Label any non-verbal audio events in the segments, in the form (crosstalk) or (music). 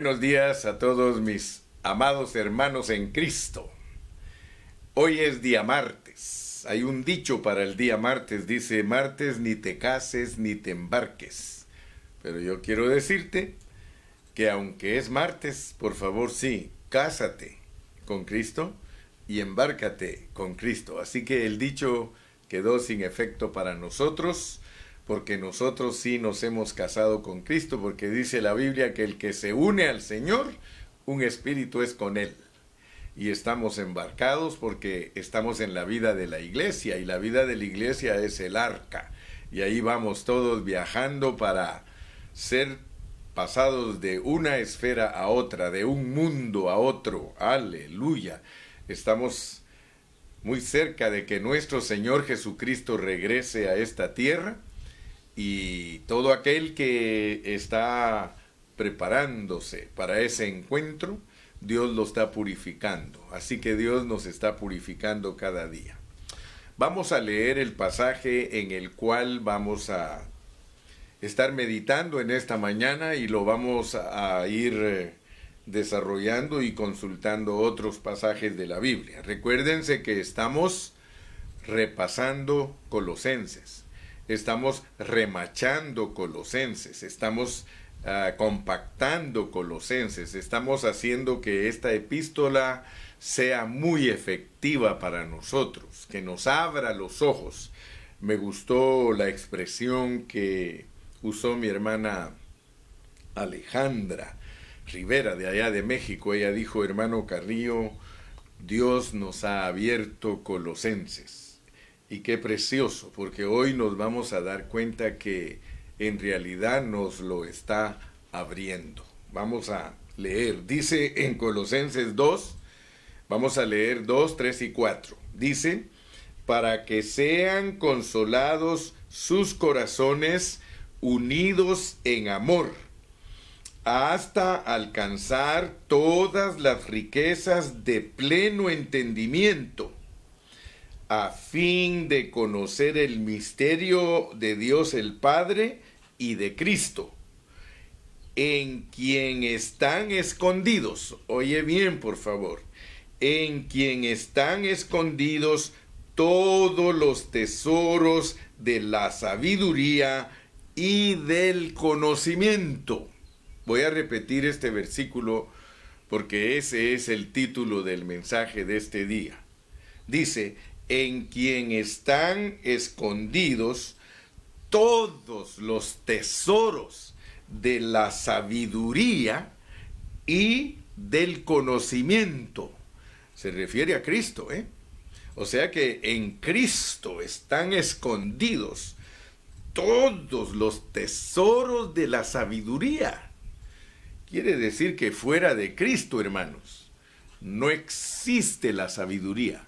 Buenos días a todos mis amados hermanos en Cristo. Hoy es día martes. Hay un dicho para el día martes. Dice, martes ni te cases ni te embarques. Pero yo quiero decirte que aunque es martes, por favor sí, cásate con Cristo y embárcate con Cristo. Así que el dicho quedó sin efecto para nosotros porque nosotros sí nos hemos casado con Cristo, porque dice la Biblia que el que se une al Señor, un espíritu es con Él. Y estamos embarcados porque estamos en la vida de la iglesia y la vida de la iglesia es el arca. Y ahí vamos todos viajando para ser pasados de una esfera a otra, de un mundo a otro. Aleluya. Estamos muy cerca de que nuestro Señor Jesucristo regrese a esta tierra y todo aquel que está preparándose para ese encuentro, Dios lo está purificando. Así que Dios nos está purificando cada día. Vamos a leer el pasaje en el cual vamos a estar meditando en esta mañana y lo vamos a ir eh, desarrollando y consultando otros pasajes de la Biblia. Recuérdense que estamos repasando Colosenses estamos remachando Colosenses, estamos ah, compactando Colosenses, estamos haciendo que esta epístola sea muy efectiva para nosotros, que nos abra los ojos. Me gustó la expresión que usó mi hermana Alejandra Rivera de allá de México. Ella dijo, hermano Carrillo, Dios nos ha abierto Colosenses. Y qué precioso, porque hoy nos vamos a dar cuenta que en realidad nos lo está abriendo. Vamos a leer. Dice en Colosenses 2, vamos a leer 2, 3 y 4. Dice, para que sean consolados sus corazones unidos en amor, hasta alcanzar todas las riquezas de pleno entendimiento a fin de conocer el misterio de Dios el Padre y de Cristo, en quien están escondidos, oye bien por favor, en quien están escondidos todos los tesoros de la sabiduría y del conocimiento. Voy a repetir este versículo porque ese es el título del mensaje de este día. Dice, en quien están escondidos todos los tesoros de la sabiduría y del conocimiento. Se refiere a Cristo, ¿eh? O sea que en Cristo están escondidos todos los tesoros de la sabiduría. Quiere decir que fuera de Cristo, hermanos, no existe la sabiduría.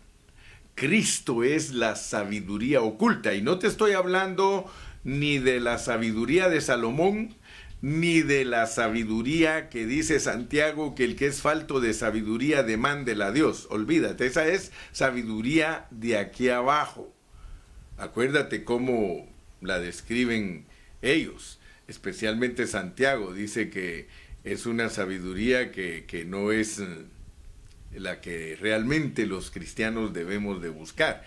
Cristo es la sabiduría oculta. Y no te estoy hablando ni de la sabiduría de Salomón, ni de la sabiduría que dice Santiago que el que es falto de sabiduría demándela a Dios. Olvídate, esa es sabiduría de aquí abajo. Acuérdate cómo la describen ellos, especialmente Santiago, dice que es una sabiduría que, que no es la que realmente los cristianos debemos de buscar.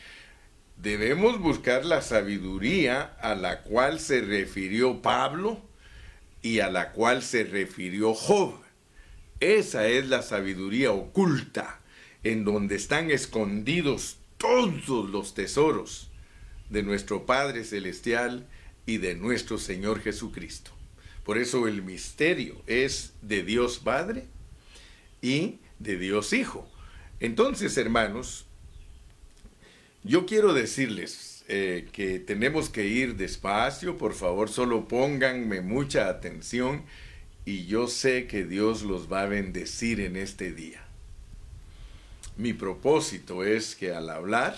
Debemos buscar la sabiduría a la cual se refirió Pablo y a la cual se refirió Job. Esa es la sabiduría oculta, en donde están escondidos todos los tesoros de nuestro Padre Celestial y de nuestro Señor Jesucristo. Por eso el misterio es de Dios Padre y de Dios Hijo. Entonces, hermanos, yo quiero decirles eh, que tenemos que ir despacio, por favor, solo pónganme mucha atención y yo sé que Dios los va a bendecir en este día. Mi propósito es que al hablar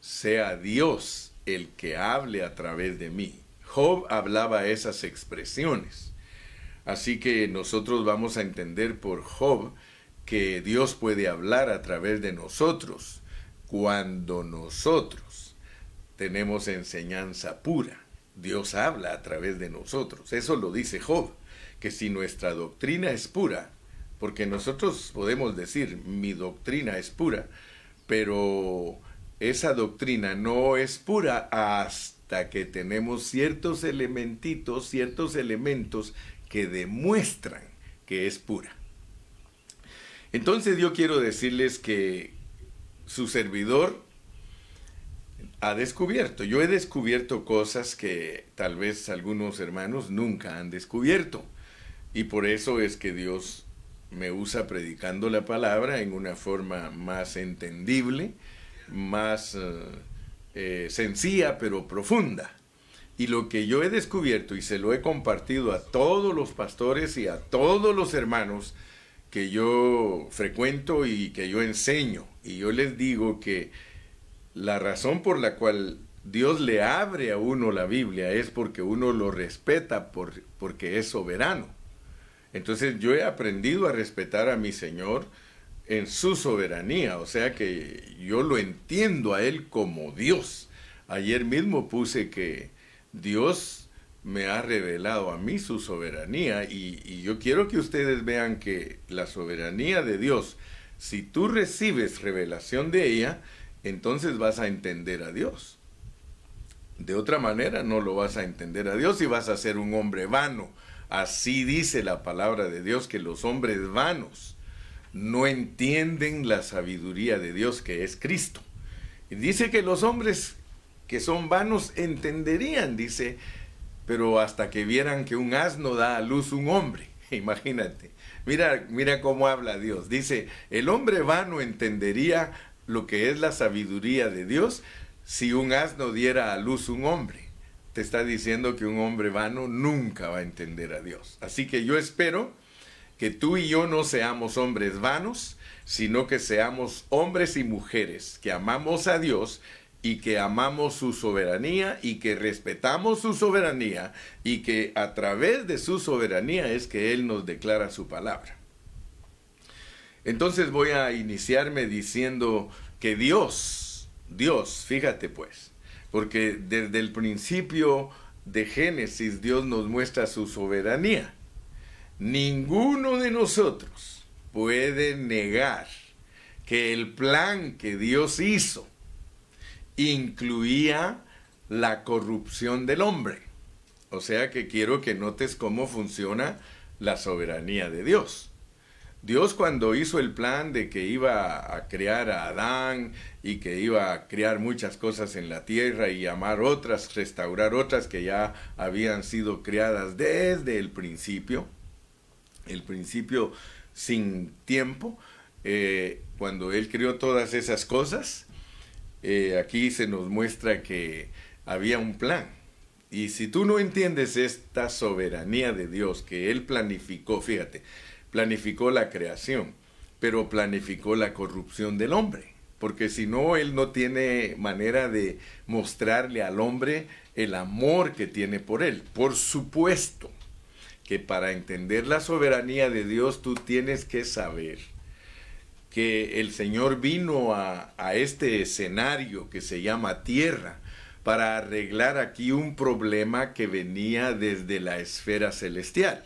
sea Dios el que hable a través de mí. Job hablaba esas expresiones. Así que nosotros vamos a entender por Job que Dios puede hablar a través de nosotros cuando nosotros tenemos enseñanza pura. Dios habla a través de nosotros. Eso lo dice Job, que si nuestra doctrina es pura, porque nosotros podemos decir mi doctrina es pura, pero esa doctrina no es pura hasta que tenemos ciertos elementitos, ciertos elementos que demuestran que es pura. Entonces yo quiero decirles que su servidor ha descubierto, yo he descubierto cosas que tal vez algunos hermanos nunca han descubierto. Y por eso es que Dios me usa predicando la palabra en una forma más entendible, más eh, eh, sencilla pero profunda. Y lo que yo he descubierto y se lo he compartido a todos los pastores y a todos los hermanos que yo frecuento y que yo enseño, y yo les digo que la razón por la cual Dios le abre a uno la Biblia es porque uno lo respeta por, porque es soberano. Entonces yo he aprendido a respetar a mi Señor en su soberanía, o sea que yo lo entiendo a Él como Dios. Ayer mismo puse que Dios me ha revelado a mí su soberanía y, yo quiero que ustedes vean que la soberanía de Dios, si tú recibes revelación de ella, entonces vas a entender a Dios. De otra manera no lo vas a entender a Dios y vas a ser un hombre vano. Así dice la palabra de Dios que los hombres vanos no entienden la sabiduría de Dios que es Cristo. Y dice que los hombres que son vanos entenderían, dice, pero hasta que vieran que un asno da a luz un hombre. (laughs) Imagínate. Mira, mira cómo habla Dios. Dice, el hombre vano entendería lo que es la sabiduría de Dios si un asno diera a luz un hombre. Te está diciendo que un hombre vano nunca va a entender a Dios. Así que yo espero que tú y yo no seamos hombres vanos, sino que seamos hombres y mujeres que amamos a Dios y que amamos su soberanía y que respetamos su soberanía y que a través de su soberanía es que Él nos declara su palabra. Entonces voy a iniciarme diciendo que Dios, Dios, fíjate pues, porque desde el principio de Génesis Dios nos muestra su soberanía. Ninguno de nosotros puede negar que el plan que Dios hizo incluía la corrupción del hombre. O sea que quiero que notes cómo funciona la soberanía de Dios. Dios cuando hizo el plan de que iba a crear a Adán y que iba a crear muchas cosas en la tierra y amar otras, restaurar otras que ya habían sido creadas desde el principio, el principio sin tiempo, eh, cuando Él creó todas esas cosas, eh, aquí se nos muestra que había un plan. Y si tú no entiendes esta soberanía de Dios que Él planificó, fíjate, planificó la creación, pero planificó la corrupción del hombre. Porque si no, Él no tiene manera de mostrarle al hombre el amor que tiene por Él. Por supuesto, que para entender la soberanía de Dios tú tienes que saber que el Señor vino a, a, este escenario que se llama tierra para arreglar aquí un problema que venía desde la esfera celestial.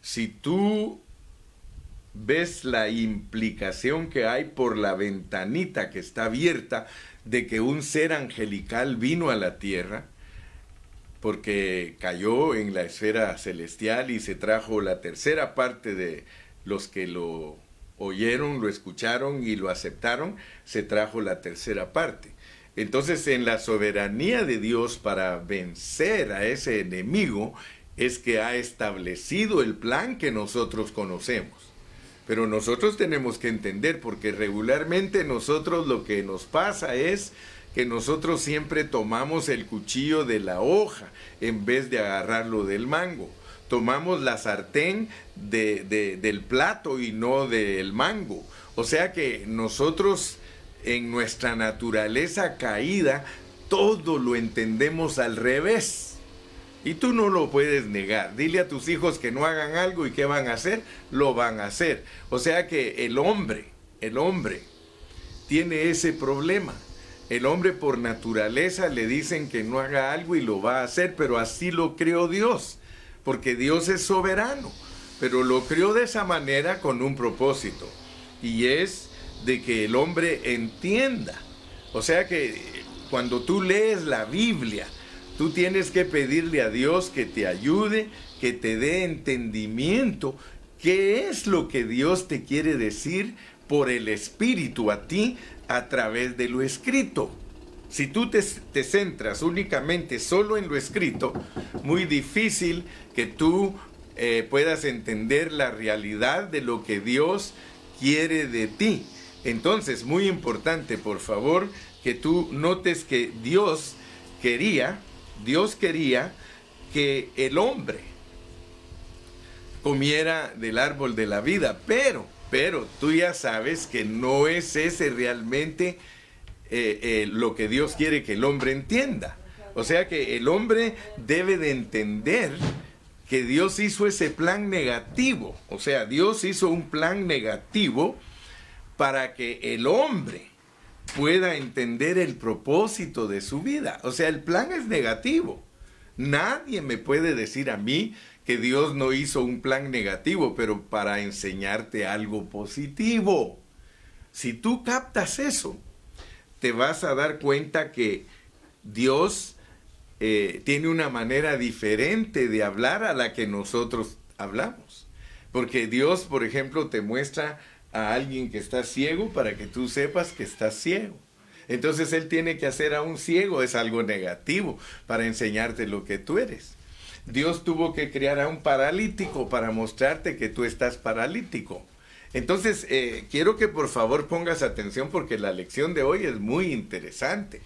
Si tú ves la implicación que hay por la ventanita que está abierta de que un ser angelical vino a la tierra, porque cayó en la esfera celestial y se trajo la tercera parte de los que lo oyeron, lo escucharon y lo aceptaron, se trajo la tercera parte. Entonces, en la soberanía de Dios para vencer a ese enemigo, es que ha establecido el plan que nosotros conocemos. Pero nosotros tenemos que entender, porque regularmente nosotros lo que nos pasa es que nosotros siempre tomamos el cuchillo de la hoja en vez de agarrarlo del mango. Tomamos la sartén de, del plato y no del mango. O sea que nosotros en nuestra naturaleza caída todo lo entendemos al revés. Y tú no lo puedes negar. Dile a tus hijos que no hagan algo y qué van a hacer, lo van a hacer. O sea que el hombre, el hombre, tiene ese problema el hombre por naturaleza le dicen que no haga algo y lo va a hacer, pero así lo creó Dios, porque Dios es soberano. pero lo creó de esa manera con un propósito, y es de que el hombre entienda. O sea que cuando tú lees la Biblia, tú tienes que pedirle a Dios que te ayude, que te dé entendimiento, qué es lo que Dios te quiere decir por el Espíritu a ti a través de lo escrito. Si tú te, centras únicamente solo en lo escrito, muy difícil que tú eh, puedas entender la realidad de lo que Dios quiere de ti. Entonces, muy importante, por favor, que tú notes que Dios quería, Dios quería que el hombre comiera del árbol de la vida, pero, pero tú ya sabes que no es ese realmente eh, eh, lo que Dios quiere que el hombre entienda. O sea que el hombre debe de entender que Dios hizo ese plan negativo. O sea, Dios hizo un plan negativo para que el hombre pueda entender el propósito de su vida. O sea, el plan es negativo. Nadie me puede decir a mí que Dios no hizo un plan negativo, pero para enseñarte algo positivo. Si tú captas eso, te vas a dar cuenta que Dios eh, tiene una manera diferente de hablar a la que nosotros hablamos. Porque Dios, por ejemplo, te muestra a alguien que está ciego para que tú sepas que estás ciego. Entonces Él tiene que hacer a un ciego, es algo negativo, para enseñarte lo que tú eres. Dios tuvo que crear a un paralítico para mostrarte que tú estás paralítico. Entonces, eh, quiero que por favor pongas atención porque la lección de hoy es muy interesante.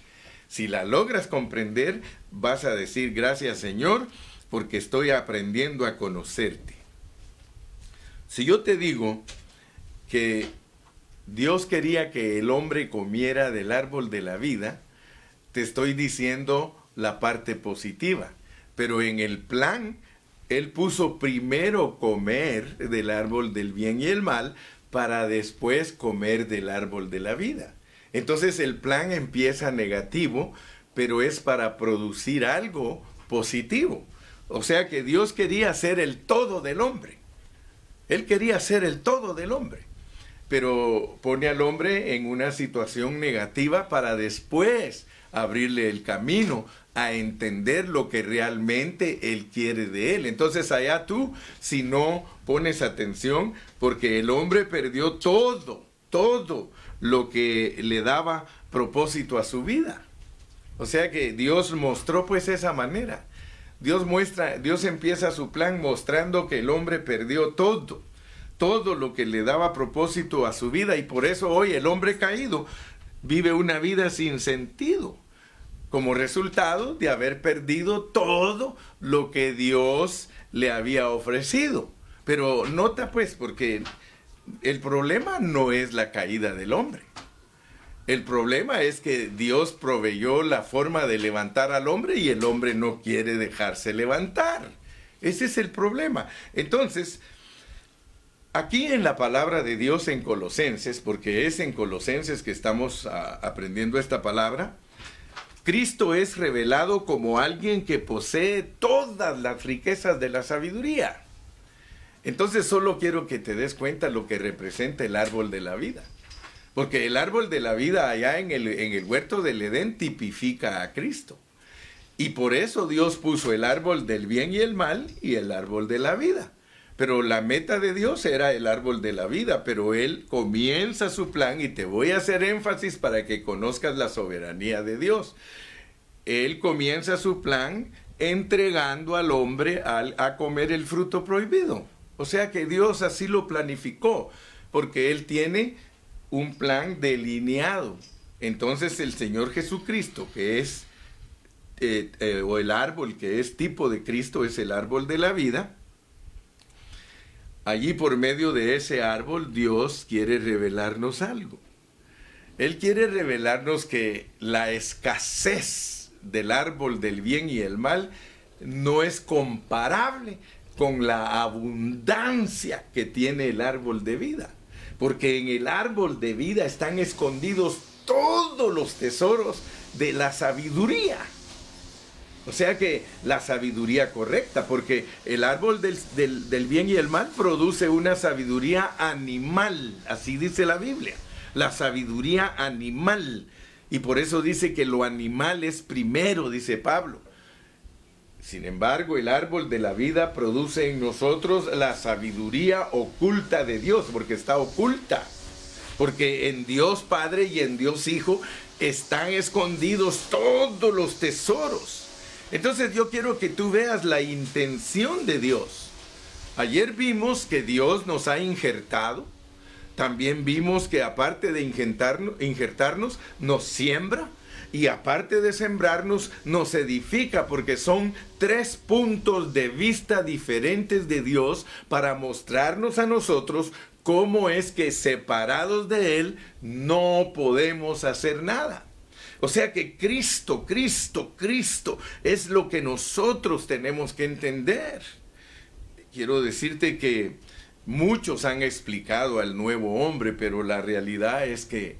Si la logras comprender, vas a decir gracias Señor porque estoy aprendiendo a conocerte. Si yo te digo que Dios quería que el hombre comiera del árbol de la vida, te estoy diciendo la parte positiva. Pero en el plan él puso primero comer del árbol del bien y el mal para después comer del árbol de la vida. Entonces el plan empieza negativo, pero es para producir algo positivo. O sea que Dios quería ser el todo del hombre. Él quería ser el todo del hombre. Pero pone al hombre en una situación negativa para después abrirle el camino a entender lo que realmente Él quiere de Él. Entonces allá tú, si no pones atención, porque el hombre perdió todo, todo lo que le daba propósito a su vida. O sea que Dios mostró pues esa manera. Dios muestra, Dios empieza su plan mostrando que el hombre perdió todo, todo lo que le daba propósito a su vida y por eso hoy el hombre caído vive una vida sin sentido como resultado de haber perdido todo lo que Dios le había ofrecido. Pero nota pues, porque el problema no es la caída del hombre. El problema es que Dios proveyó la forma de levantar al hombre y el hombre no quiere dejarse levantar. Ese es el problema. Entonces, aquí en la palabra de Dios en Colosenses, porque es en Colosenses que estamos ah, aprendiendo esta palabra, Cristo es revelado como alguien que posee todas las riquezas de la sabiduría. Entonces solo quiero que te des cuenta lo que representa el árbol de la vida. Porque el árbol de la vida allá en el, en el huerto del Edén tipifica a Cristo. Y por eso Dios puso el árbol del bien y el mal y el árbol de la vida. Pero la meta de Dios era el árbol de la vida, pero Él comienza su plan y te voy a hacer énfasis para que conozcas la soberanía de Dios. Él comienza su plan entregando al hombre a comer el fruto prohibido. O sea que Dios así lo planificó, porque Él tiene un plan delineado. Entonces el Señor Jesucristo, que es, eh, eh, o el árbol que es tipo de Cristo, es el árbol de la vida, Allí por medio de ese árbol Dios quiere revelarnos algo. Él quiere revelarnos que la escasez del árbol del bien y el mal no es comparable con la abundancia que tiene el árbol de vida. Porque en el árbol de vida están escondidos todos los tesoros de la sabiduría. O sea que la sabiduría correcta, porque el árbol del, del, bien y el mal produce una sabiduría animal, así dice la Biblia, la sabiduría animal. Y por eso dice que lo animal es primero, dice Pablo. Sin embargo, el árbol de la vida produce en nosotros la sabiduría oculta de Dios, porque está oculta. Porque en Dios Padre y en Dios Hijo están escondidos todos los tesoros. Entonces yo quiero que tú veas la intención de Dios. Ayer vimos que Dios nos ha injertado. También vimos que aparte de injertarnos, nos siembra. Y aparte de sembrarnos, nos edifica, porque son tres puntos de vista diferentes de Dios para mostrarnos a nosotros cómo es que separados de Él no podemos hacer nada. O sea que Cristo, Cristo, Cristo es lo que nosotros tenemos que entender. Quiero decirte que muchos han explicado al nuevo hombre, pero la realidad es que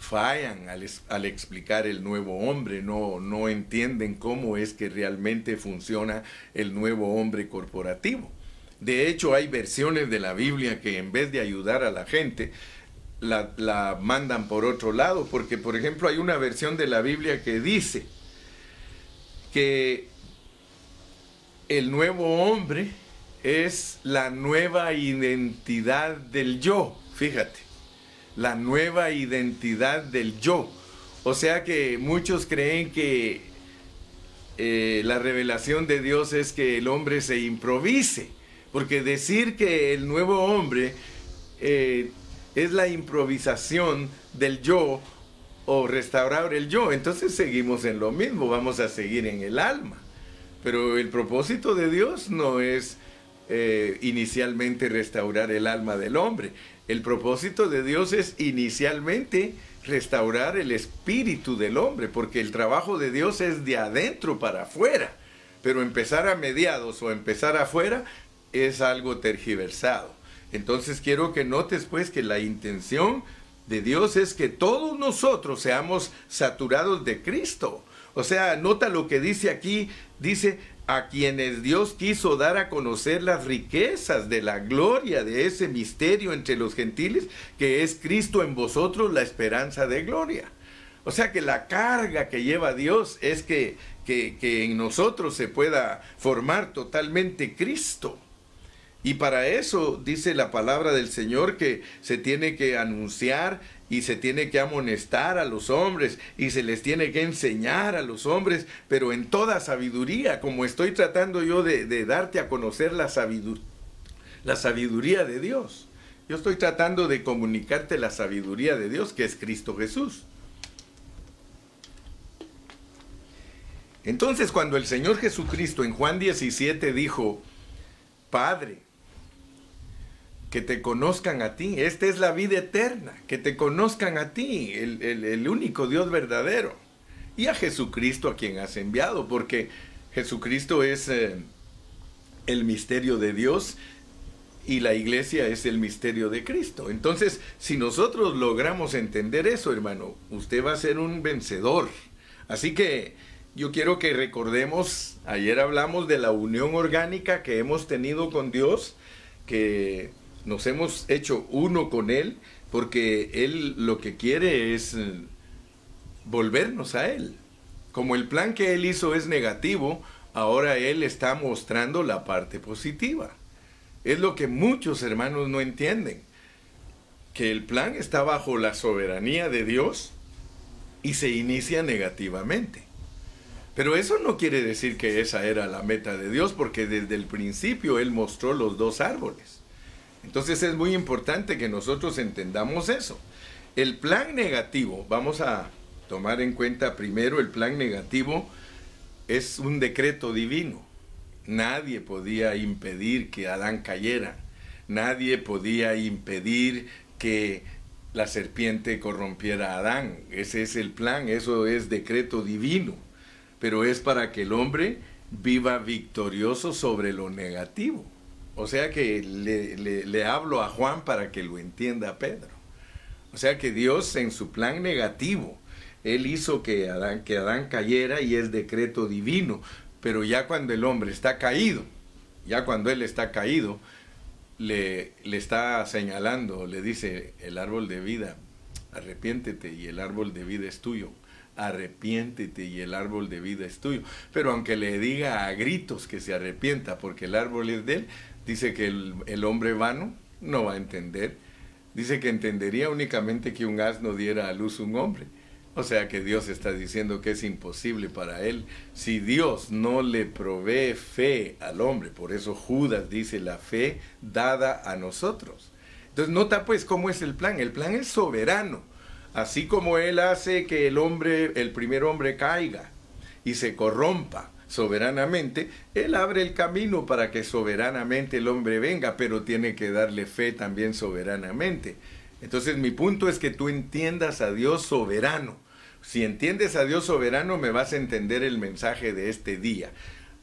fallan al, explicar el nuevo hombre, no, no entienden cómo es que realmente funciona el nuevo hombre corporativo. De hecho, hay versiones de la Biblia que en vez de ayudar a la gente, la, mandan por otro lado, porque por ejemplo hay una versión de la Biblia que dice que el nuevo hombre es la nueva identidad del yo, fíjate, la nueva identidad del yo. O sea que muchos creen que eh, la revelación de Dios es que el hombre se improvise, porque decir que el nuevo hombre eh, es la improvisación del yo o restaurar el yo. Entonces seguimos en lo mismo, vamos a seguir en el alma. Pero el propósito de Dios no es eh, inicialmente restaurar el alma del hombre. El propósito de Dios es inicialmente restaurar el espíritu del hombre, porque el trabajo de Dios es de adentro para afuera. Pero empezar a mediados o empezar afuera es algo tergiversado. Entonces quiero que notes pues que la intención de Dios es que todos nosotros seamos saturados de Cristo. O sea, nota lo que dice aquí, dice a quienes Dios quiso dar a conocer las riquezas de la gloria de ese misterio entre los gentiles, que es Cristo en vosotros la esperanza de gloria. O sea que la carga que lleva Dios es que, que, que en nosotros se pueda formar totalmente Cristo. Y para eso dice la palabra del Señor que se tiene que anunciar y se tiene que amonestar a los hombres y se les tiene que enseñar a los hombres, pero en toda sabiduría, como estoy tratando yo de, darte a conocer la, la sabiduría de Dios. Yo estoy tratando de comunicarte la sabiduría de Dios, que es Cristo Jesús. Entonces cuando el Señor Jesucristo en Juan 17 dijo, Padre, que te conozcan a ti. Esta es la vida eterna, que te conozcan a ti, el, único Dios verdadero. Y a Jesucristo a quien has enviado, porque Jesucristo es eh, el misterio de Dios y la iglesia es el misterio de Cristo. Entonces, si nosotros logramos entender eso, hermano, usted va a ser un vencedor. Así que yo quiero que recordemos, ayer hablamos de la unión orgánica que hemos tenido con Dios, que nos hemos hecho uno con Él porque Él lo que quiere es eh, volvernos a Él. Como el plan que Él hizo es negativo, ahora Él está mostrando la parte positiva. Es lo que muchos hermanos no entienden, que el plan está bajo la soberanía de Dios y se inicia negativamente. Pero eso no quiere decir que esa era la meta de Dios, porque desde el principio Él mostró los dos árboles. Entonces es muy importante que nosotros entendamos eso. El plan negativo, vamos a tomar en cuenta primero el plan negativo, es un decreto divino. Nadie podía impedir que Adán cayera. Nadie podía impedir que la serpiente corrompiera a Adán. Ese es el plan, eso es decreto divino. Pero es para que el hombre viva victorioso sobre lo negativo. O sea que le, hablo a Juan para que lo entienda Pedro. O sea que Dios en su plan negativo Él hizo que Adán, que Adán cayera y es decreto divino. Pero ya cuando el hombre está caído, ya cuando él está caído, le, le está señalando, le dice el árbol de vida, arrepiéntete y el árbol de vida es tuyo arrepiéntete y el árbol de vida es tuyo. Pero aunque le diga a gritos que se arrepienta porque el árbol es de él, dice que el, el hombre vano no va a entender. Dice que entendería únicamente que un asno diera a luz un hombre. O sea que Dios está diciendo que es imposible para él. Si Dios no le provee fe al hombre, por eso Judas dice la fe dada a nosotros. Entonces nota pues cómo es el plan. El plan es soberano. Así como Él hace que el hombre, el primer hombre caiga y se corrompa soberanamente, Él abre el camino para que soberanamente el hombre venga, pero tiene que darle fe también soberanamente. Entonces mi punto es que tú entiendas a Dios soberano. Si entiendes a Dios soberano, me vas a entender el mensaje de este día.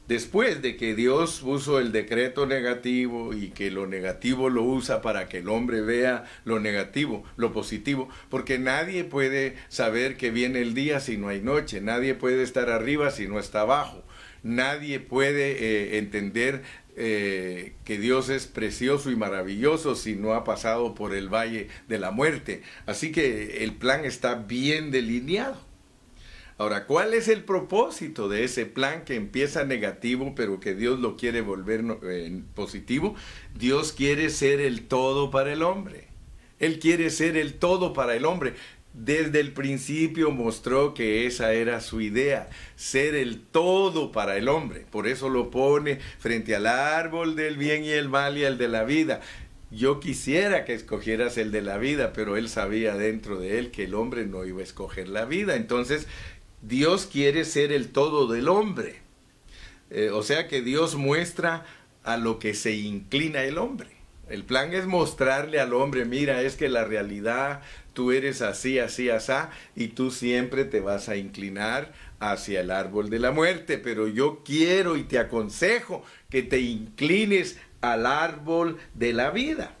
Después de que Dios puso el decreto negativo y que lo negativo lo usa para que el hombre vea lo negativo, lo positivo, porque nadie puede saber que viene el día si no hay noche, nadie puede estar arriba si no está abajo, nadie puede eh, entender eh, que Dios es precioso y maravilloso si no ha pasado por el valle de la muerte. Así que el plan está bien delineado. Ahora, ¿cuál es el propósito de ese plan que empieza negativo pero que Dios lo quiere volver positivo? Dios quiere ser el todo para el hombre. Él quiere ser el todo para el hombre. Desde el principio mostró que esa era su idea, ser el todo para el hombre. Por eso lo pone frente al árbol del bien y el mal y el de la vida. Yo quisiera que escogieras el de la vida, pero él sabía dentro de él que el hombre no iba a escoger la vida. Entonces, Dios quiere ser el todo del hombre. Eh, o sea que Dios muestra a lo que se inclina el hombre. El plan es mostrarle al hombre, mira, es que la realidad, tú eres así, así, así, y tú siempre te vas a inclinar hacia el árbol de la muerte, pero yo quiero y te aconsejo que te inclines al árbol de la vida.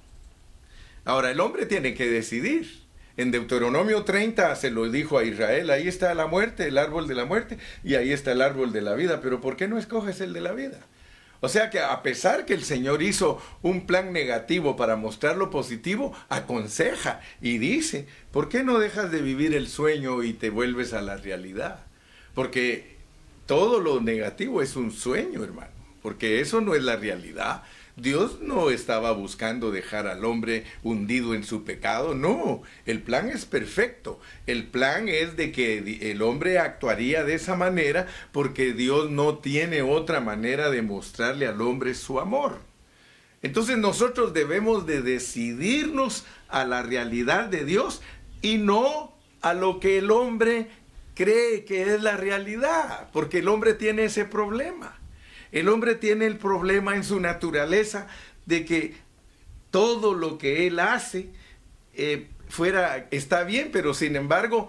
Ahora, el hombre tiene que decidir. En Deuteronomio 30 se lo dijo a Israel, ahí está la muerte, el árbol de la muerte, y ahí está el árbol de la vida, pero ¿por qué no escoges el de la vida? O sea que a pesar que el Señor hizo un plan negativo para mostrar lo positivo, aconseja y dice, ¿por qué no dejas de vivir el sueño y te vuelves a la realidad? Porque todo lo negativo es un sueño, hermano, porque eso no es la realidad. Dios no estaba buscando dejar al hombre hundido en su pecado, no, el plan es perfecto. El plan es de que el hombre actuaría de esa manera porque Dios no tiene otra manera de mostrarle al hombre su amor. Entonces nosotros debemos de decidirnos a la realidad de Dios y no a lo que el hombre cree que es la realidad, porque el hombre tiene ese problema. El hombre tiene el problema en su naturaleza de que todo lo que él hace eh, fuera está bien, pero sin embargo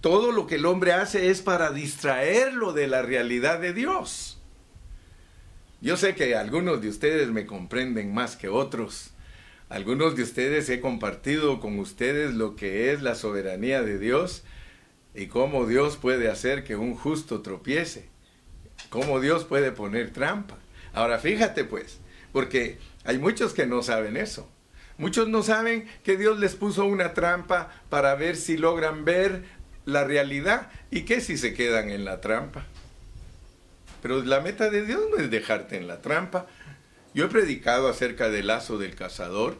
todo lo que el hombre hace es para distraerlo de la realidad de Dios. Yo sé que algunos de ustedes me comprenden más que otros. Algunos de ustedes he compartido con ustedes lo que es la soberanía de Dios y cómo Dios puede hacer que un justo tropiece cómo Dios puede poner trampa. Ahora fíjate pues, porque hay muchos que no saben eso. Muchos no saben que Dios les puso una trampa para ver si logran ver la realidad y que si se quedan en la trampa. Pero la meta de Dios no es dejarte en la trampa. Yo he predicado acerca del lazo del cazador.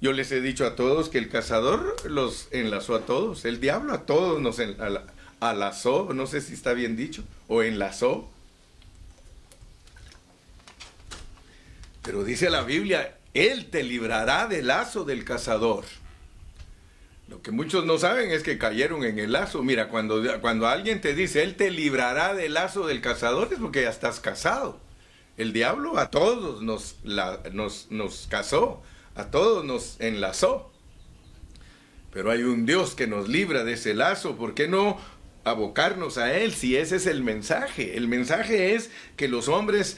Yo les he dicho a todos que el cazador los enlazó a todos. El diablo a todos nos enlazó, no sé si está bien dicho, o enlazó. Pero dice la Biblia, Él te librará del lazo del cazador. Lo que muchos no saben es que cayeron en el lazo. Mira, cuando, cuando alguien te dice, Él te librará del lazo del cazador, es porque ya estás casado. El diablo a todos nos, nos, nos casó, a todos nos enlazó. Pero hay un Dios que nos libra de ese lazo. ¿Por qué no abocarnos a Él si ese es el mensaje? El mensaje es que los hombres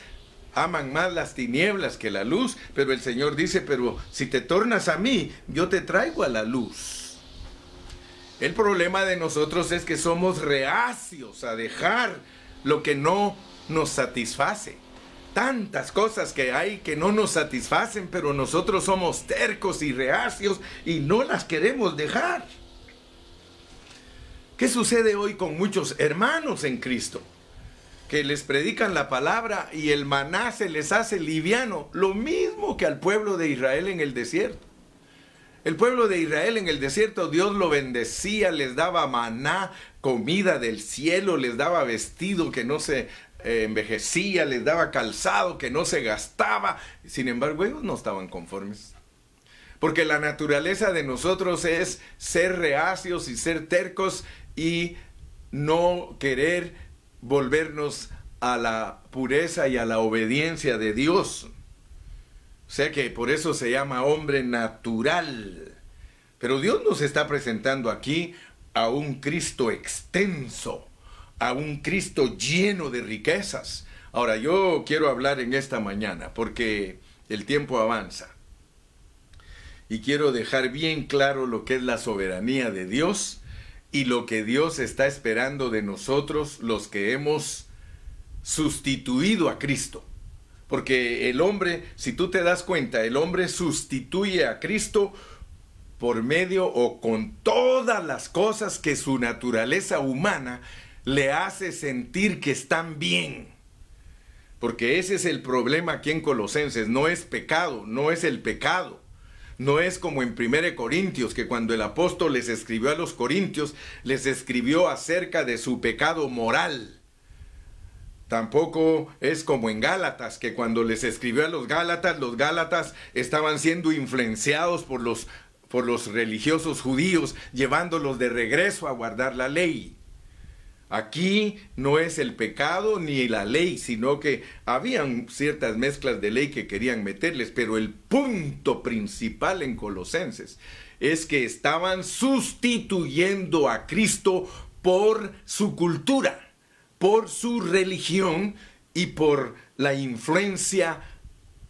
aman más las tinieblas que la luz, pero el Señor dice, pero si te tornas a mí, yo te traigo a la luz. El problema de nosotros es que somos reacios a dejar lo que no nos satisface. Tantas cosas que hay que no nos satisfacen, pero nosotros somos tercos y reacios y no las queremos dejar. ¿Qué sucede hoy con muchos hermanos en Cristo? Que les predican la palabra y el maná se les hace liviano, lo mismo que al pueblo de Israel en el desierto. El pueblo de Israel en el desierto, Dios lo bendecía, les daba maná, comida del cielo, les daba vestido que no se eh, envejecía, les daba calzado que no se gastaba. Sin embargo, ellos no estaban conformes. Porque la naturaleza de nosotros es ser reacios y ser tercos y no querer volvernos a la pureza y a la obediencia de Dios. O sea que por eso se llama hombre natural. Pero Dios nos está presentando aquí a un Cristo extenso, a un Cristo lleno de riquezas. Ahora, yo quiero hablar en esta mañana porque el tiempo avanza. Y quiero dejar bien claro lo que es la soberanía de Dios y lo que Dios está esperando de nosotros los que hemos sustituido a Cristo. Porque el hombre, si tú te das cuenta, el hombre sustituye a Cristo por medio o con todas las cosas que su naturaleza humana le hace sentir que están bien. Porque ese es el problema aquí en Colosenses, no es pecado, no es el pecado. No es como en 1 Corintios, que cuando el apóstol les escribió a los Corintios, les escribió acerca de su pecado moral. Tampoco es como en Gálatas, que cuando les escribió a los Gálatas, los Gálatas estaban siendo influenciados por los, por los religiosos judíos, llevándolos de regreso a guardar la ley. Aquí no es el pecado ni la ley, sino que habían ciertas mezclas de ley que querían meterles, pero el punto principal en Colosenses es que estaban sustituyendo a Cristo por su cultura por su religión y por la influencia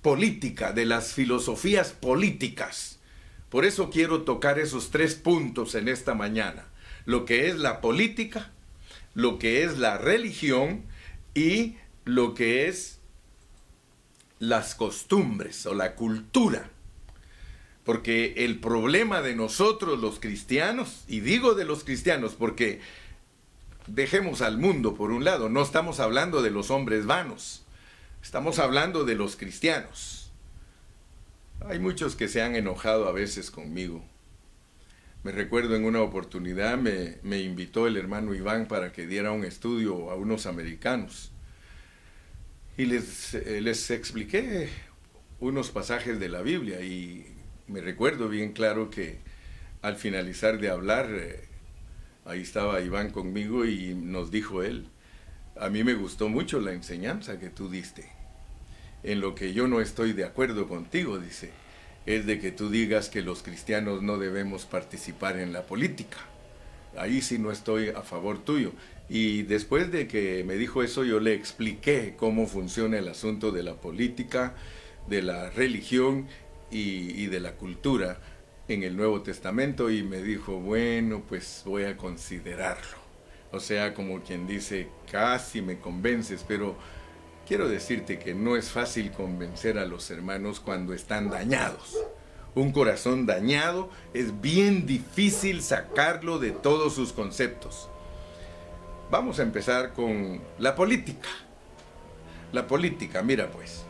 política de las filosofías políticas. Por eso quiero tocar esos tres puntos en esta mañana. Lo que es la política, lo que es la religión y lo que es las costumbres o la cultura. Porque el problema de nosotros los cristianos, y digo de los cristianos porque dejemos al mundo por un lado, no estamos hablando de los hombres vanos, estamos hablando de los cristianos. Hay muchos que se han enojado a veces conmigo. Me recuerdo en una oportunidad me, me invitó el hermano Iván para que diera un estudio a unos americanos. Y les, eh, les expliqué unos pasajes de la Biblia y me recuerdo bien claro que al finalizar de hablar eh, Ahí estaba Iván conmigo y nos dijo él, a mí me gustó mucho la enseñanza que tú diste. En lo que yo no estoy de acuerdo contigo, dice, es de que tú digas que los cristianos no debemos participar en la política. Ahí sí no estoy a favor tuyo. Y después de que me dijo eso, yo le expliqué cómo funciona el asunto de la política, de la religión y, y de la cultura en el Nuevo Testamento y me dijo, bueno, pues voy a considerarlo. O sea, como quien dice, casi me convences, pero quiero decirte que no es fácil convencer a los hermanos cuando están dañados. Un corazón dañado es bien difícil sacarlo de todos sus conceptos. Vamos a empezar con la política. La política, mira pues,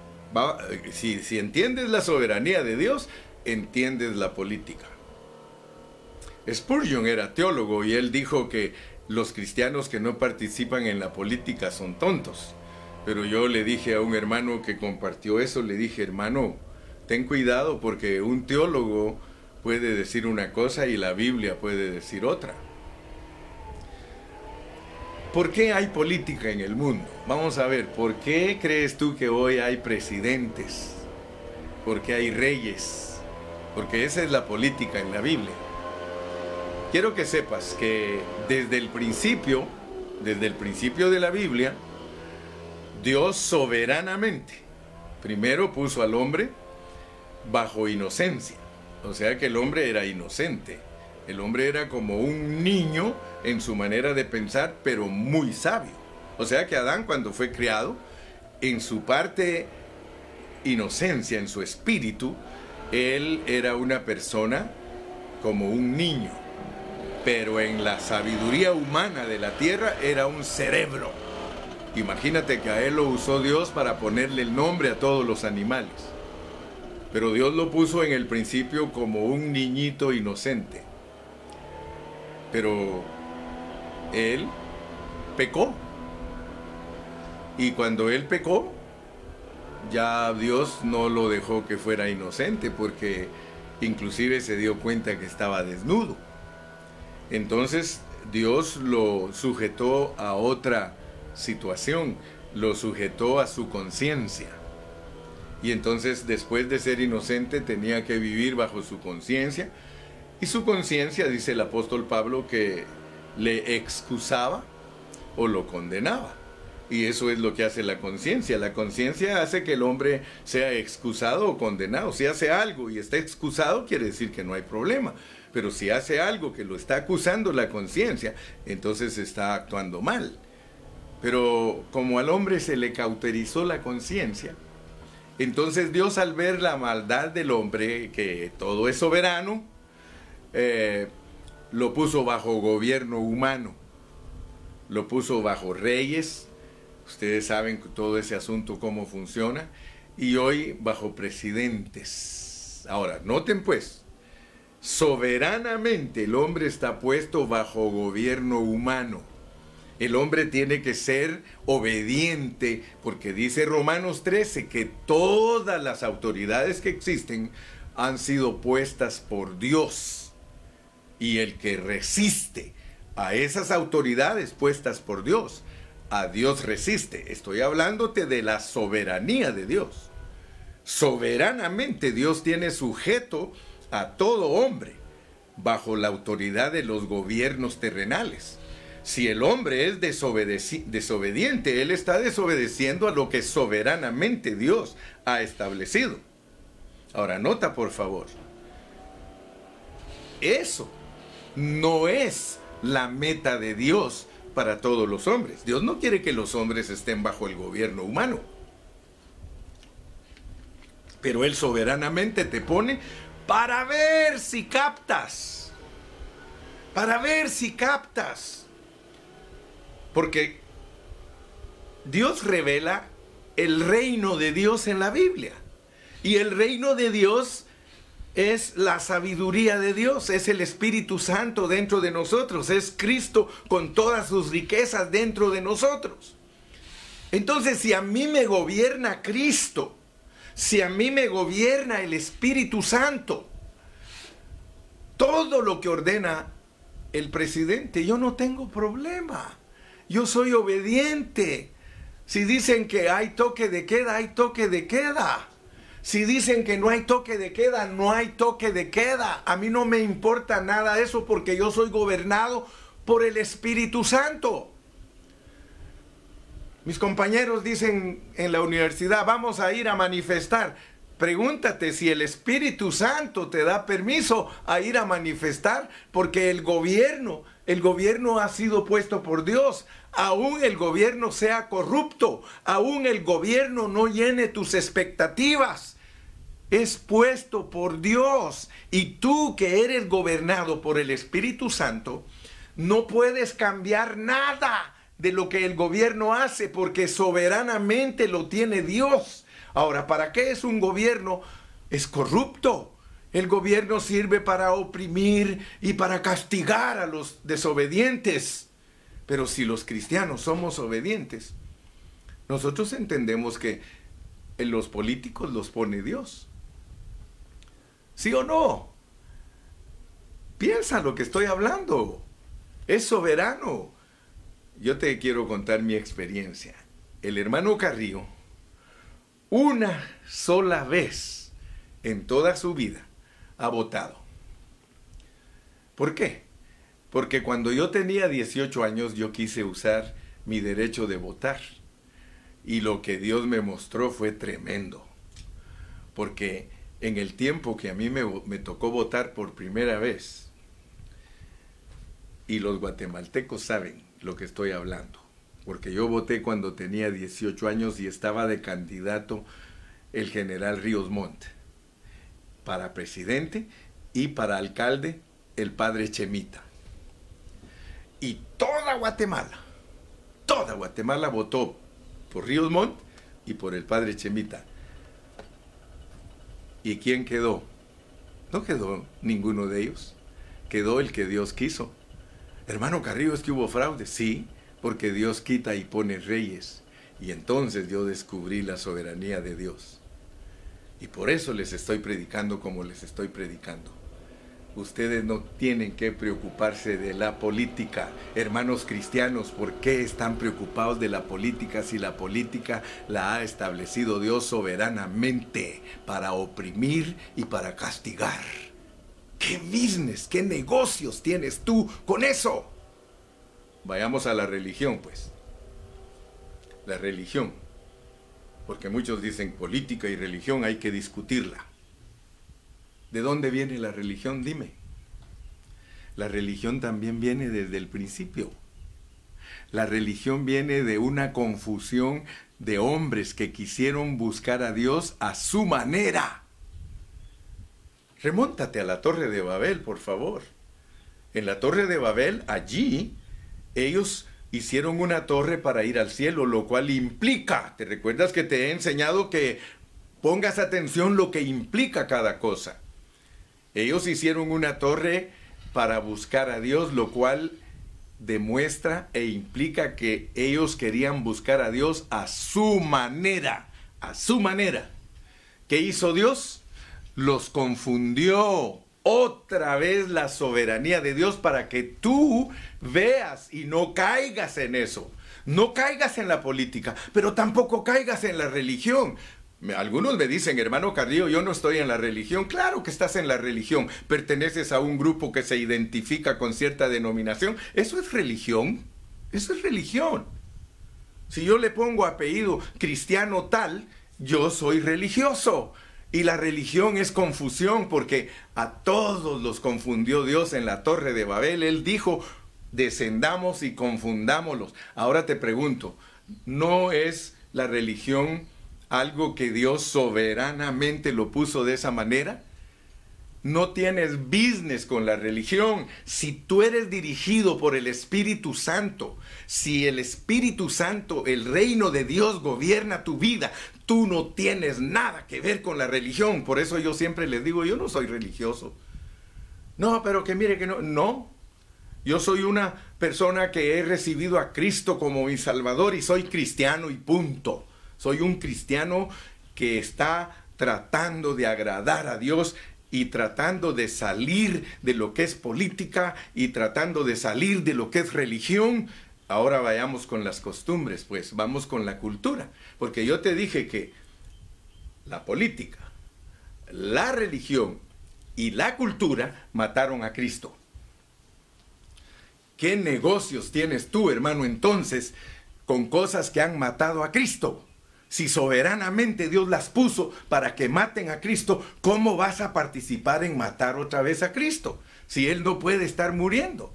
si, si entiendes la soberanía de Dios, entiendes la política. Spurgeon era teólogo y él dijo que los cristianos que no participan en la política son tontos. Pero yo le dije a un hermano que compartió eso, le dije, hermano, ten cuidado porque un teólogo puede decir una cosa y la Biblia puede decir otra. ¿Por qué hay política en el mundo? Vamos a ver, ¿por qué crees tú que hoy hay presidentes? ¿Por qué hay reyes? porque esa es la política en la Biblia. Quiero que sepas que desde el principio, desde el principio de la Biblia, Dios soberanamente primero puso al hombre bajo inocencia, o sea que el hombre era inocente, El hombre era como un niño en su manera de pensar, pero muy sabio. O sea que Adán cuando fue criado, en su parte inocencia, en su espíritu, él era una persona como un niño, pero en la sabiduría humana de la tierra era un cerebro. Imagínate que a él lo usó Dios para ponerle el nombre a todos los animales. Pero Dios lo puso en el principio como un niñito inocente. Pero él pecó. Y cuando él pecó, ya Dios no lo dejó que fuera inocente porque inclusive se dio cuenta que estaba desnudo. Entonces Dios lo sujetó a otra situación, lo sujetó a su conciencia. Y entonces después de ser inocente tenía que vivir bajo su conciencia. Y su conciencia, dice el apóstol Pablo, que le excusaba o lo condenaba. Y eso es lo que hace la conciencia. La conciencia hace que el hombre sea excusado o condenado. Si hace algo y está excusado, quiere decir que no hay problema. Pero si hace algo que lo está acusando la conciencia, entonces está actuando mal. Pero como al hombre se le cauterizó la conciencia, entonces Dios al ver la maldad del hombre, que todo es soberano, eh, lo puso bajo gobierno humano, lo puso bajo reyes, ustedes saben todo ese asunto cómo funciona, y hoy bajo presidentes. Ahora, noten pues, soberanamente el hombre está puesto bajo gobierno humano el hombre tiene que ser obediente, porque dice Romanos 13 que todas las autoridades que existen han sido puestas por Dios. Y el que resiste a esas autoridades puestas por Dios, a Dios resiste. Estoy hablándote de la soberanía de Dios. Soberanamente Dios tiene sujeto a todo hombre bajo la autoridad de los gobiernos terrenales. Si el hombre es desobediente, él está desobedeciendo a lo que soberanamente Dios ha establecido. Ahora, nota por favor, eso no es la meta de Dios para todos los hombres. Dios no quiere que los hombres estén bajo el gobierno humano. Pero Él soberanamente te pone para ver si captas. Para ver si captas. Porque Dios revela el reino de Dios en la Biblia. Y el reino de Dios es la sabiduría de Dios, es el Espíritu Santo dentro de nosotros, es Cristo con todas sus riquezas dentro de nosotros. Entonces, si a mí me gobierna Cristo, si a mí me gobierna el Espíritu Santo, todo lo que ordena el presidente, yo no tengo problema. Yo soy obediente. Si dicen que hay toque de queda, hay toque de queda. Si dicen que no hay toque de queda, no hay toque de queda. A mí no me importa nada eso porque yo soy gobernado por el Espíritu Santo. Mis compañeros dicen en la universidad, vamos a ir a manifestar. Pregúntate si el Espíritu Santo te da permiso a ir a manifestar, porque el gobierno el gobierno ha sido puesto por Dios. Aún el gobierno sea corrupto, aún el gobierno no llene tus expectativas. Es puesto por Dios. Y tú que eres gobernado por el Espíritu Santo, no puedes cambiar nada de lo que el gobierno hace porque soberanamente lo tiene Dios. Ahora, ¿para qué es un gobierno? Es corrupto. El gobierno sirve para oprimir y para castigar a los desobedientes. Pero si los cristianos somos obedientes, nosotros entendemos que en los políticos los pone Dios. ¿Sí o no? Piensa lo que estoy hablando. Es soberano. Yo te quiero contar mi experiencia. El hermano Carrillo, una sola vez en toda su vida, ha votado. ¿Por qué? Porque cuando yo tenía 18 años yo quise usar mi derecho de votar. Y lo que Dios me mostró fue tremendo. Porque en el tiempo que a mí me, tocó votar por primera vez, y los guatemaltecos saben lo que estoy hablando, porque yo voté cuando tenía 18 años y estaba de candidato el general Ríos Montt para presidente y para alcalde el padre Chemita. Y toda Guatemala, toda Guatemala votó por Ríos Montt y por el padre Chemita. ¿Y quién quedó? No quedó ninguno de ellos. Quedó el que Dios quiso. Hermano Carrillo, ¿es que hubo fraude? Sí, porque Dios quita y pone reyes. Y entonces yo descubrí la soberanía de Dios. Y por eso les estoy predicando como les estoy predicando. Ustedes no tienen que preocuparse de la política. Hermanos cristianos, ¿por qué están preocupados de la política si la política la ha establecido Dios soberanamente para oprimir y para castigar? ¿Qué business, qué negocios tienes tú con eso? Vayamos a la religión, pues. La religión. Porque muchos dicen política y religión hay que discutirla. ¿De dónde viene la religión? Dime. La religión también viene desde el principio. La religión viene de una confusión de hombres que quisieron buscar a Dios a su manera. Remóntate a la torre de Babel, por favor. En la torre de Babel, allí, ellos hicieron una torre para ir al cielo, lo cual implica, ¿te recuerdas que te he enseñado que pongas atención lo que implica cada cosa? Ellos hicieron una torre para buscar a Dios, lo cual demuestra e implica que ellos querían buscar a Dios a su manera, a su manera. ¿Qué hizo Dios? Los confundió otra vez la soberanía de Dios para que tú veas y no caigas en eso. No caigas en la política, pero tampoco caigas en la religión. Algunos me dicen, hermano Carrillo, yo no estoy en la religión. Claro que estás en la religión. Perteneces a un grupo que se identifica con cierta denominación. Eso es religión. Eso es religión. Si yo le pongo apellido cristiano tal, yo soy religioso. Y la religión es confusión porque a todos los confundió Dios en la torre de Babel. Él dijo, descendamos y confundámoslos. Ahora te pregunto, ¿no es la religión algo que Dios soberanamente lo puso de esa manera? No tienes business con la religión. Si tú eres dirigido por el Espíritu Santo, si el Espíritu Santo, el reino de Dios gobierna tu vida, tú no tienes nada que ver con la religión. Por eso yo siempre les digo, yo no soy religioso. No, pero que mire que no, no. Yo soy una persona que he recibido a Cristo como mi Salvador y soy cristiano y punto. Soy un cristiano que está tratando de agradar a Dios y tratando de salir de lo que es política y tratando de salir de lo que es religión. Ahora vayamos con las costumbres, pues vamos con la cultura. Porque yo te dije que la política, la religión y la cultura mataron a Cristo. ¿Qué negocios tienes tú, hermano, entonces con cosas que han matado a Cristo? Si soberanamente Dios las puso para que maten a Cristo, ¿cómo vas a participar en matar otra vez a Cristo? Si Él no puede estar muriendo.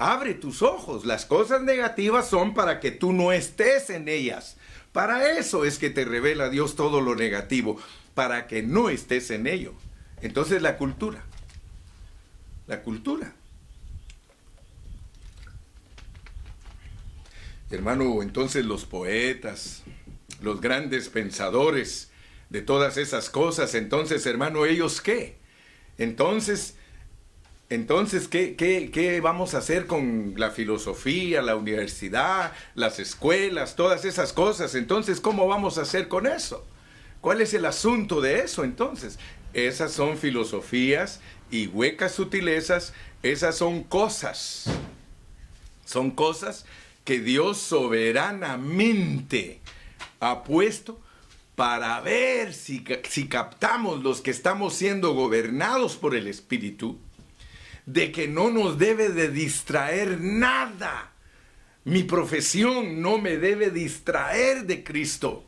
Abre tus ojos. Las cosas negativas son para que tú no estés en ellas. Para eso es que te revela Dios todo lo negativo, para que no estés en ello. Entonces la cultura. La cultura. Hermano, entonces los poetas, los grandes pensadores de todas esas cosas. Entonces, hermano, ¿ellos qué? Entonces, entonces, ¿qué, qué, qué vamos a hacer con la filosofía, la universidad, las escuelas, todas esas cosas? Entonces, ¿cómo vamos a hacer con eso? ¿Cuál es el asunto de eso entonces? Esas son filosofías y huecas sutilezas, esas son cosas. Son cosas que Dios soberanamente ha puesto para ver si, si captamos los que estamos siendo gobernados por el Espíritu, de que no nos debe de distraer nada. Mi profesión no me debe distraer de Cristo.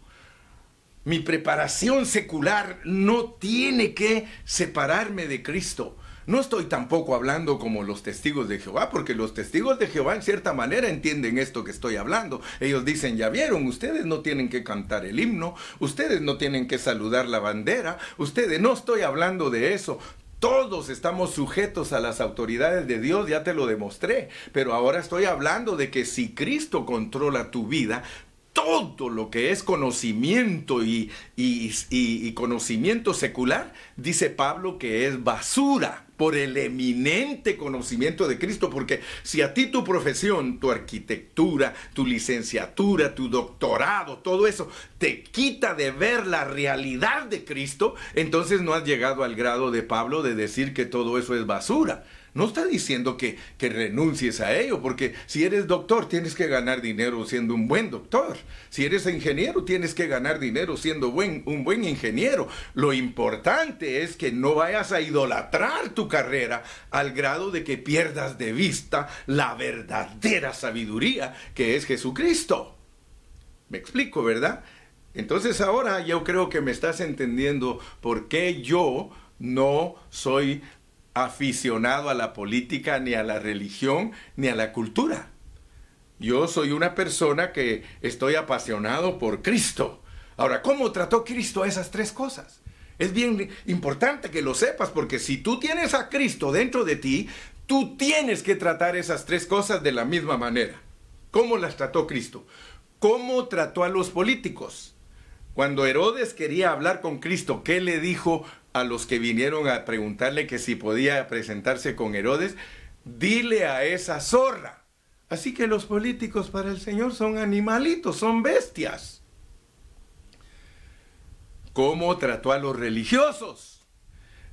Mi preparación secular no tiene que separarme de Cristo. No estoy tampoco hablando como los testigos de Jehová, porque los testigos de Jehová en cierta manera entienden esto que estoy hablando. Ellos dicen, ya vieron, ustedes no tienen que cantar el himno, ustedes no tienen que saludar la bandera, ustedes, no estoy hablando de eso. Todos estamos sujetos a las autoridades de Dios, ya te lo demostré. Pero ahora estoy hablando de que si Cristo controla tu vida, todo lo que es conocimiento y, conocimiento secular, dice Pablo que es basura por el eminente conocimiento de Cristo, porque si a ti tu profesión, tu arquitectura, tu licenciatura, tu doctorado, todo eso te quita de ver la realidad de Cristo, entonces no has llegado al grado de Pablo de decir que todo eso es basura. No está diciendo que, que, renuncies a ello, porque si eres doctor tienes que ganar dinero siendo un buen doctor. Si eres ingeniero tienes que ganar dinero siendo buen, un buen ingeniero. Lo importante es que no vayas a idolatrar tu carrera al grado de que pierdas de vista la verdadera sabiduría que es Jesucristo. Me explico, ¿verdad? Entonces ahora yo creo que me estás entendiendo por qué yo no soy aficionado a la política, ni a la religión, ni a la cultura. Yo soy una persona que estoy apasionado por Cristo. Ahora, ¿cómo trató Cristo a esas tres cosas? Es bien importante que lo sepas porque si tú tienes a Cristo dentro de ti, tú tienes que tratar esas tres cosas de la misma manera. ¿Cómo las trató Cristo? ¿Cómo trató a los políticos? Cuando Herodes quería hablar con Cristo, ¿qué le dijo a los que vinieron a preguntarle que si podía presentarse con Herodes, dile a esa zorra. Así que los políticos para el Señor son animalitos, son bestias. ¿Cómo trató a los religiosos?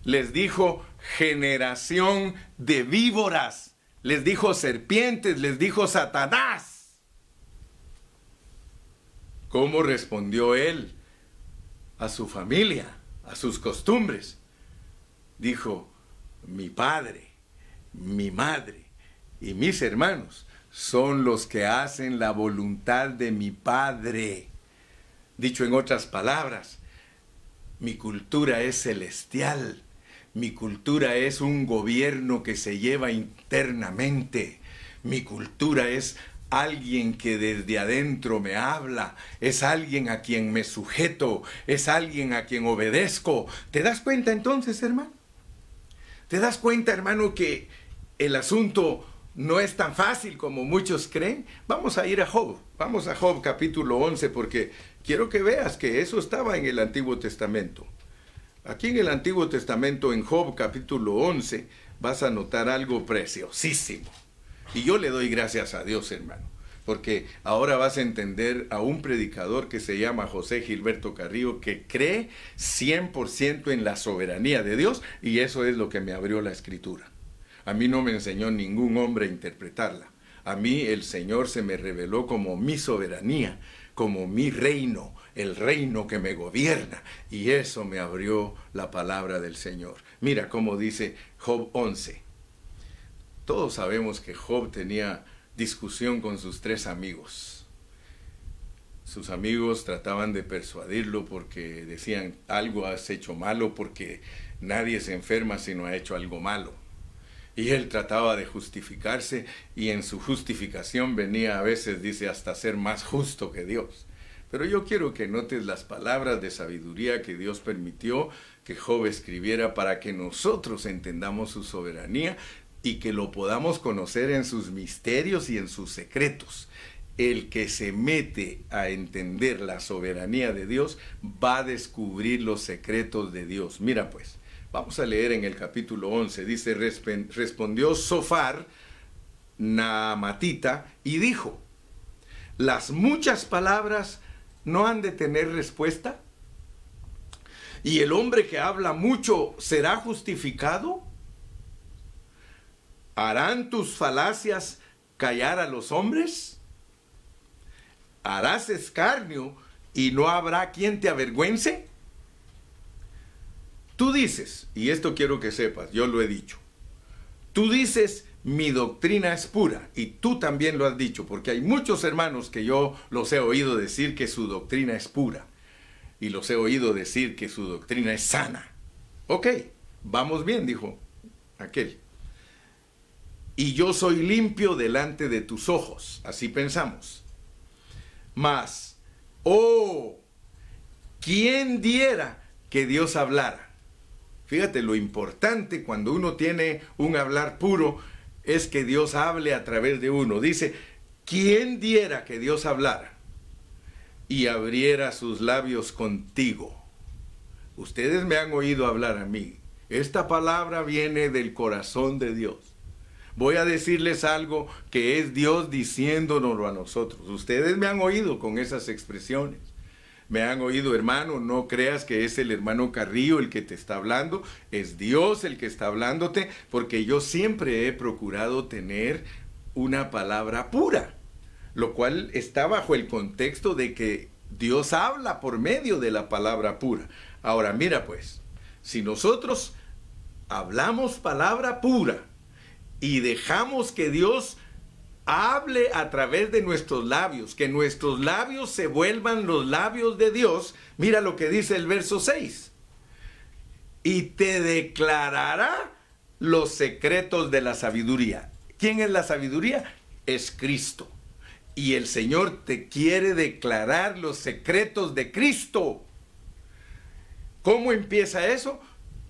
Les dijo generación de víboras, les dijo serpientes, les dijo Satanás. ¿Cómo respondió él a su familia? A sus costumbres. Dijo, mi padre, mi madre y mis hermanos son los que hacen la voluntad de mi padre. Dicho en otras palabras, mi cultura es celestial. Mi cultura es un gobierno que se lleva internamente. Mi cultura es alguien que desde adentro me habla, es alguien a quien me sujeto, es alguien a quien obedezco. ¿Te das cuenta entonces, hermano? ¿Te das cuenta, hermano, que el asunto no es tan fácil como muchos creen? Vamos a ir a Job, vamos a Job capítulo 11 porque quiero que veas que eso estaba en el Antiguo Testamento. Aquí en el Antiguo Testamento, en Job capítulo 11, vas a notar algo preciosísimo. Y yo le doy gracias a Dios, hermano, porque ahora vas a entender a un predicador que se llama José Gilberto Carrillo, que cree 100% en la soberanía de Dios, y eso es lo que me abrió la escritura. A mí no me enseñó ningún hombre a interpretarla. A mí el Señor se me reveló como mi soberanía, como mi reino, el reino que me gobierna. Y eso me abrió la palabra del Señor. Mira cómo dice Job 11. Todos sabemos que Job tenía discusión con sus tres amigos. Sus amigos trataban de persuadirlo porque decían, algo has hecho malo porque nadie se enferma si no ha hecho algo malo. Y él trataba de justificarse y en su justificación venía a veces, dice, hasta ser más justo que Dios. Pero yo quiero que notes las palabras de sabiduría que Dios permitió que Job escribiera para que nosotros entendamos su soberanía y que lo podamos conocer en sus misterios y en sus secretos. El que se mete a entender la soberanía de Dios va a descubrir los secretos de Dios. Mira pues, vamos a leer en el capítulo 11. Dice, respondió Sofar, Naamatita, y dijo, las muchas palabras no han de tener respuesta. ¿Y el hombre que habla mucho será justificado? ¿Harán tus falacias callar a los hombres? ¿Harás escarnio y no habrá quien te avergüence? Tú dices, y esto quiero que sepas, yo lo he dicho, tú dices, mi doctrina es pura, y tú también lo has dicho, porque hay muchos hermanos que yo los he oído decir que su doctrina es pura, y los he oído decir que su doctrina es sana. Ok, vamos bien, dijo aquel. Y yo soy limpio delante de tus ojos, así pensamos. Mas, oh, ¿quién diera que Dios hablara? Fíjate, lo importante cuando uno tiene un hablar puro es que Dios hable a través de uno. Dice, ¿quién diera que Dios hablara y abriera sus labios contigo? Ustedes me han oído hablar a mí. Esta palabra viene del corazón de Dios. Voy a decirles algo que es Dios diciéndonoslo a nosotros. Ustedes me han oído con esas expresiones. Me han oído, hermano, no creas que es el hermano Carrillo el que te está hablando, es Dios el que está hablándote, porque yo siempre he procurado tener una palabra pura, lo cual está bajo el contexto de que Dios habla por medio de la palabra pura. Ahora mira pues, si nosotros hablamos palabra pura y dejamos que Dios hable a través de nuestros labios, que nuestros labios se vuelvan los labios de Dios, mira lo que dice el verso 6. Y te declarará los secretos de la sabiduría. ¿Quién es la sabiduría? Es Cristo. Y el Señor te quiere declarar los secretos de Cristo. ¿Cómo empieza eso?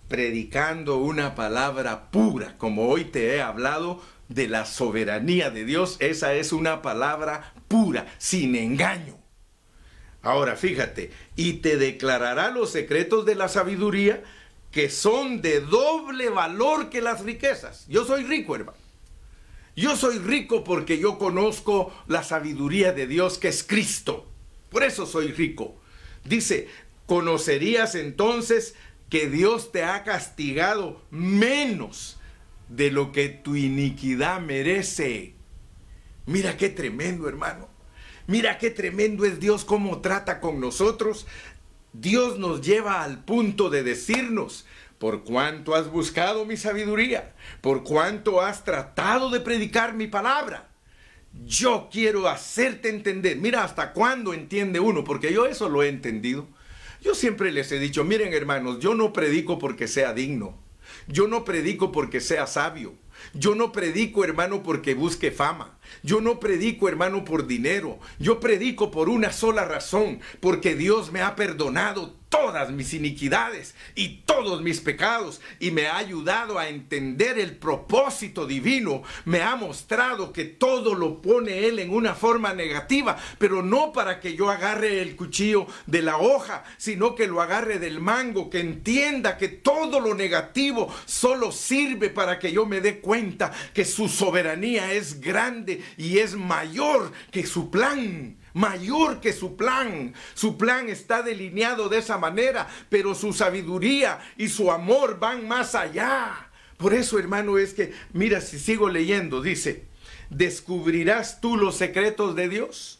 Predicando una palabra pura, como hoy te he hablado de la soberanía de Dios. Esa es una palabra pura, sin engaño. Ahora fíjate, y te declarará los secretos de la sabiduría que son de doble valor que las riquezas. Yo soy rico, hermano. Yo soy rico porque yo conozco la sabiduría de Dios que es Cristo. Por eso soy rico. Dice, conocerías entonces que Dios te ha castigado menos de lo que tu iniquidad merece. Mira qué tremendo, hermano. Mira qué tremendo es Dios cómo trata con nosotros. Dios nos lleva al punto de decirnos, por cuanto has buscado mi sabiduría, por cuanto has tratado de predicar mi palabra, yo quiero hacerte entender. Mira hasta cuándo entiende uno, porque yo eso lo he entendido. Yo siempre les he dicho, miren hermanos, yo no predico porque sea digno. Yo no predico porque sea sabio. Yo no predico, hermano, porque busque fama. Yo no predico, hermano, por dinero. Yo predico por una sola razón, porque Dios me ha perdonado todas mis iniquidades y todos mis pecados y me ha ayudado a entender el propósito divino. Me ha mostrado que todo lo pone Él en una forma negativa, pero no para que yo agarre el cuchillo de la hoja, sino que lo agarre del mango, que entienda que todo lo negativo solo sirve para que yo me dé cuenta que su soberanía es grande y es mayor que su plan mayor que su plan. Su plan está delineado de esa manera, pero su sabiduría y su amor van más allá. Por eso, hermano, es que, mira, si sigo leyendo, dice, ¿descubrirás tú los secretos de Dios?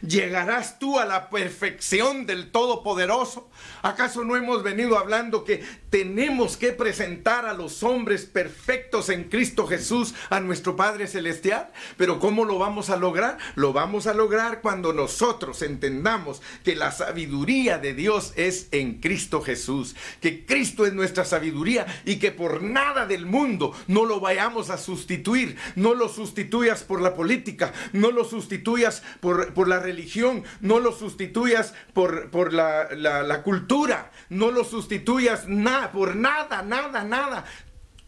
¿Llegarás tú a la perfección del Todopoderoso? ¿Acaso no hemos venido hablando que tenemos que presentar a los hombres perfectos en Cristo Jesús a nuestro Padre Celestial? Pero ¿cómo lo vamos a lograr? Lo vamos a lograr cuando nosotros entendamos que la sabiduría de Dios es en Cristo Jesús, que Cristo es nuestra sabiduría y que por nada del mundo no lo vayamos a sustituir. No lo sustituyas por la política, no lo sustituyas por, por la religión, no lo sustituyas por, por la, la, cultura, no lo sustituyas por nada, nada, nada.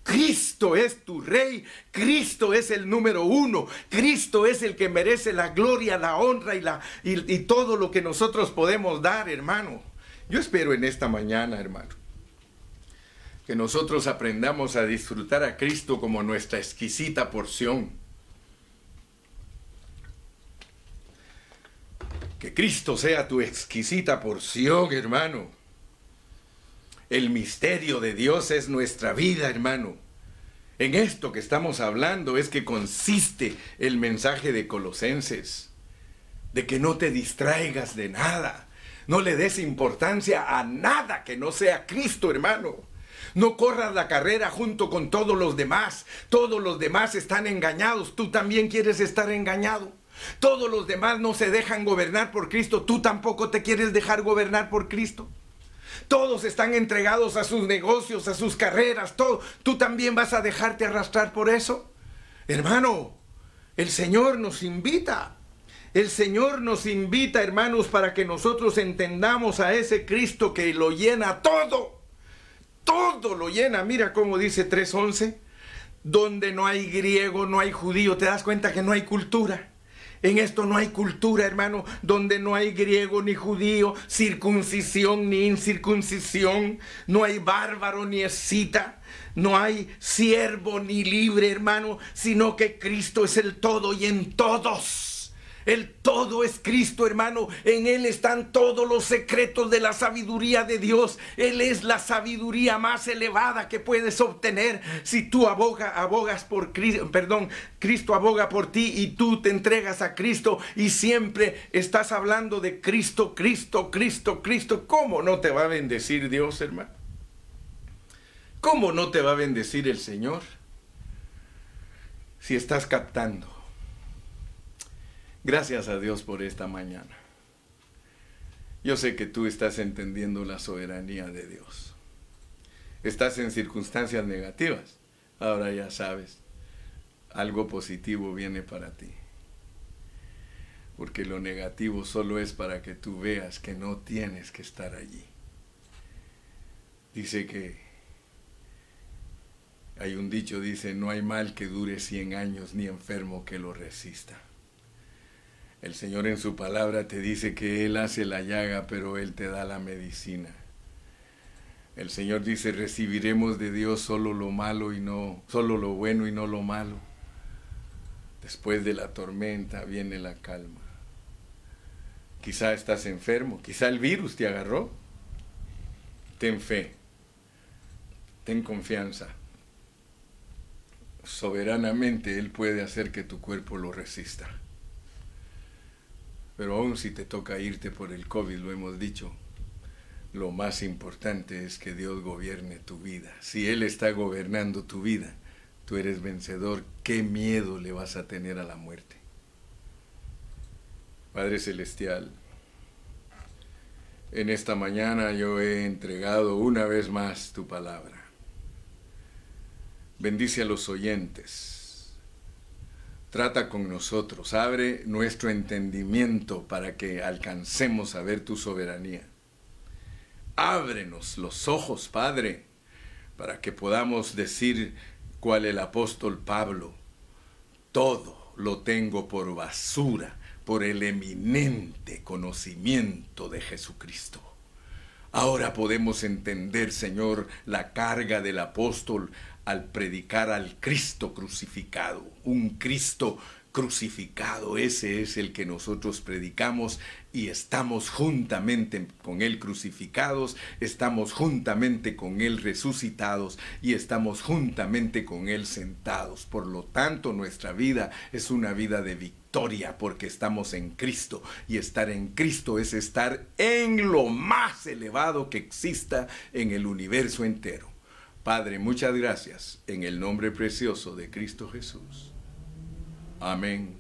Cristo es tu rey, Cristo es el número uno, Cristo es el que merece la gloria, la honra y, la, y todo lo que nosotros podemos dar, hermano. Yo espero en esta mañana, hermano, que nosotros aprendamos a disfrutar a Cristo como nuestra exquisita porción Que Cristo sea tu exquisita porción, hermano. El misterio de Dios es nuestra vida, hermano. En esto que estamos hablando es que consiste el mensaje de Colosenses, de que no te distraigas de nada, no le des importancia a nada que no sea Cristo, hermano. No corras la carrera junto con todos los demás. Todos los demás están engañados. Tú también quieres estar engañado. Todos los demás no se dejan gobernar por Cristo. Tú tampoco te quieres dejar gobernar por Cristo. Todos están entregados a sus negocios, a sus carreras, todo. ¿Tú también vas a dejarte arrastrar por eso? Hermano, el Señor nos invita. El Señor nos invita, hermanos, para que nosotros entendamos a ese Cristo que lo llena todo. Todo lo llena. Mira cómo dice 3.11. Donde no hay griego, no hay judío. ¿Te das cuenta que no hay cultura? En esto no hay cultura, hermano, donde no hay griego ni judío, circuncisión ni incircuncisión, no hay bárbaro ni escita, no hay siervo ni libre, hermano, sino que Cristo es el todo y en todos. El todo es Cristo, hermano. En Él están todos los secretos de la sabiduría de Dios. Él es la sabiduría más elevada que puedes obtener si tú aboga, abogas por Cristo, perdón, Cristo aboga por ti y tú te entregas a Cristo y siempre estás hablando de Cristo, Cristo, Cristo, Cristo. ¿Cómo no te va a bendecir Dios, hermano? ¿Cómo no te va a bendecir el Señor? Si estás captando Gracias a Dios por esta mañana. Yo sé que tú estás entendiendo la soberanía de Dios. Estás en circunstancias negativas. Ahora ya sabes, algo positivo viene para ti. Porque lo negativo solo es para que tú veas que no tienes que estar allí. Dice que hay un dicho, dice, no hay mal que dure 100 años ni enfermo que lo resista. El Señor en su palabra te dice que Él hace la llaga, pero Él te da la medicina. El Señor dice, recibiremos de Dios solo lo malo y no, solo lo bueno y no lo malo. Después de la tormenta viene la calma. Quizá estás enfermo, quizá el virus te agarró. Ten fe, ten confianza. Soberanamente Él puede hacer que tu cuerpo lo resista. Pero aún si te toca irte por el COVID, lo hemos dicho, lo más importante es que Dios gobierne tu vida. Si Él está gobernando tu vida, tú eres vencedor, ¿qué miedo le vas a tener a la muerte? Padre Celestial, en esta mañana yo he entregado una vez más tu palabra. Bendice a los oyentes Trata con nosotros, abre nuestro entendimiento para que alcancemos a ver tu soberanía. Ábrenos los ojos, Padre, para que podamos decir cual el apóstol Pablo, todo lo tengo por basura, por el eminente conocimiento de Jesucristo. Ahora podemos entender, Señor, la carga del apóstol al predicar al Cristo crucificado, un Cristo crucificado, ese es el que nosotros predicamos y estamos juntamente con Él crucificados, estamos juntamente con Él resucitados y estamos juntamente con Él sentados. Por lo tanto, nuestra vida es una vida de victoria porque estamos en Cristo y estar en Cristo es estar en lo más elevado que exista en el universo entero. Padre, muchas gracias en el nombre precioso de Cristo Jesús. Amén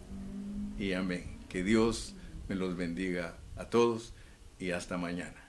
y amén. Que Dios me los bendiga a todos y hasta mañana.